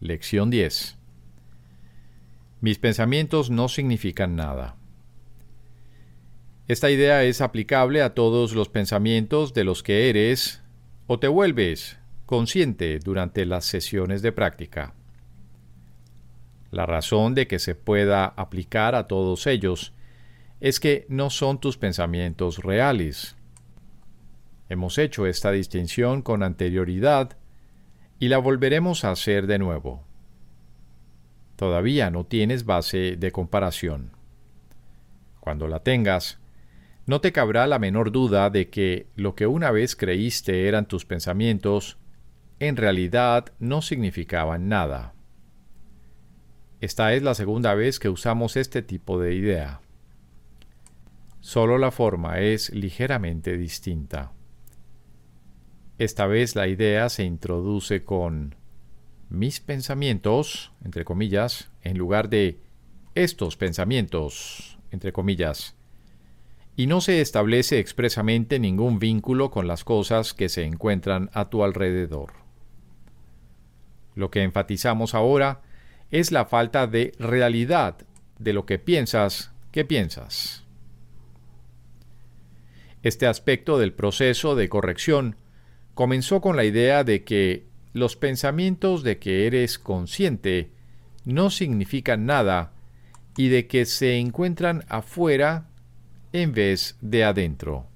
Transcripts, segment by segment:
Lección 10. Mis pensamientos no significan nada. Esta idea es aplicable a todos los pensamientos de los que eres o te vuelves consciente durante las sesiones de práctica. La razón de que se pueda aplicar a todos ellos es que no son tus pensamientos reales. Hemos hecho esta distinción con anterioridad y la volveremos a hacer de nuevo. Todavía no tienes base de comparación. Cuando la tengas, no te cabrá la menor duda de que lo que una vez creíste eran tus pensamientos, en realidad no significaban nada. Esta es la segunda vez que usamos este tipo de idea. Solo la forma es ligeramente distinta. Esta vez la idea se introduce con mis pensamientos, entre comillas, en lugar de estos pensamientos, entre comillas y no se establece expresamente ningún vínculo con las cosas que se encuentran a tu alrededor. Lo que enfatizamos ahora es la falta de realidad de lo que piensas que piensas. Este aspecto del proceso de corrección comenzó con la idea de que los pensamientos de que eres consciente no significan nada y de que se encuentran afuera en vez de adentro.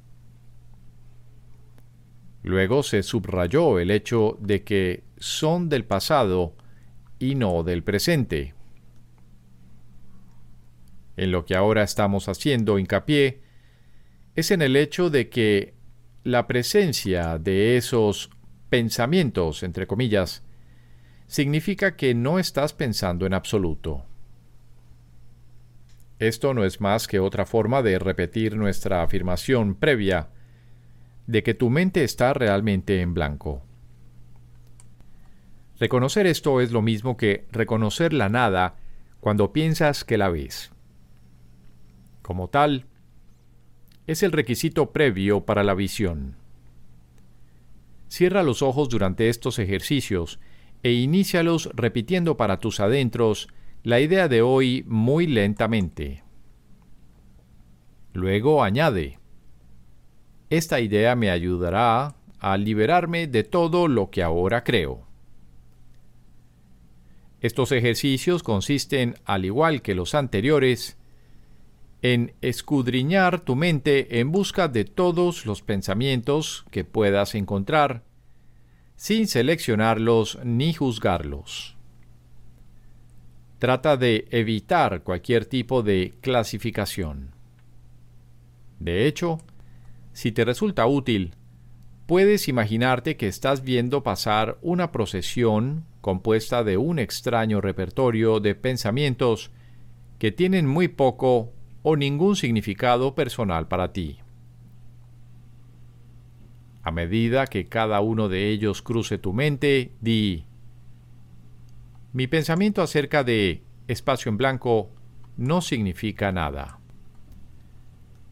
Luego se subrayó el hecho de que son del pasado y no del presente. En lo que ahora estamos haciendo hincapié es en el hecho de que la presencia de esos pensamientos, entre comillas, significa que no estás pensando en absoluto. Esto no es más que otra forma de repetir nuestra afirmación previa de que tu mente está realmente en blanco. Reconocer esto es lo mismo que reconocer la nada cuando piensas que la ves. Como tal, es el requisito previo para la visión. Cierra los ojos durante estos ejercicios e inícialos repitiendo para tus adentros la idea de hoy muy lentamente. Luego añade, esta idea me ayudará a liberarme de todo lo que ahora creo. Estos ejercicios consisten, al igual que los anteriores, en escudriñar tu mente en busca de todos los pensamientos que puedas encontrar, sin seleccionarlos ni juzgarlos. Trata de evitar cualquier tipo de clasificación. De hecho, si te resulta útil, puedes imaginarte que estás viendo pasar una procesión compuesta de un extraño repertorio de pensamientos que tienen muy poco o ningún significado personal para ti. A medida que cada uno de ellos cruce tu mente, di, mi pensamiento acerca de espacio en blanco no significa nada.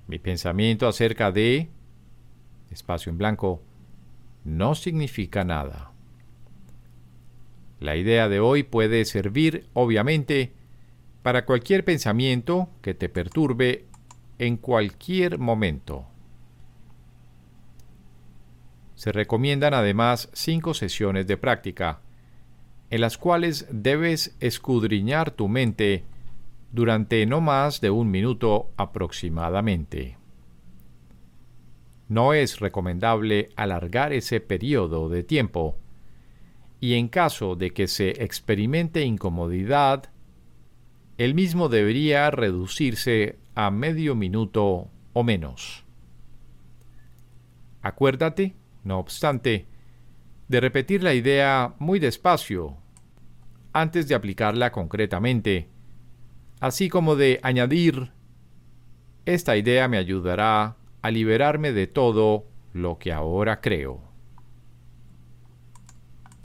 Mi pensamiento acerca de espacio en blanco no significa nada. La idea de hoy puede servir, obviamente, para cualquier pensamiento que te perturbe en cualquier momento. Se recomiendan además cinco sesiones de práctica en las cuales debes escudriñar tu mente durante no más de un minuto aproximadamente. No es recomendable alargar ese periodo de tiempo y en caso de que se experimente incomodidad, el mismo debería reducirse a medio minuto o menos. Acuérdate, no obstante, de repetir la idea muy despacio antes de aplicarla concretamente, así como de añadir, esta idea me ayudará a liberarme de todo lo que ahora creo.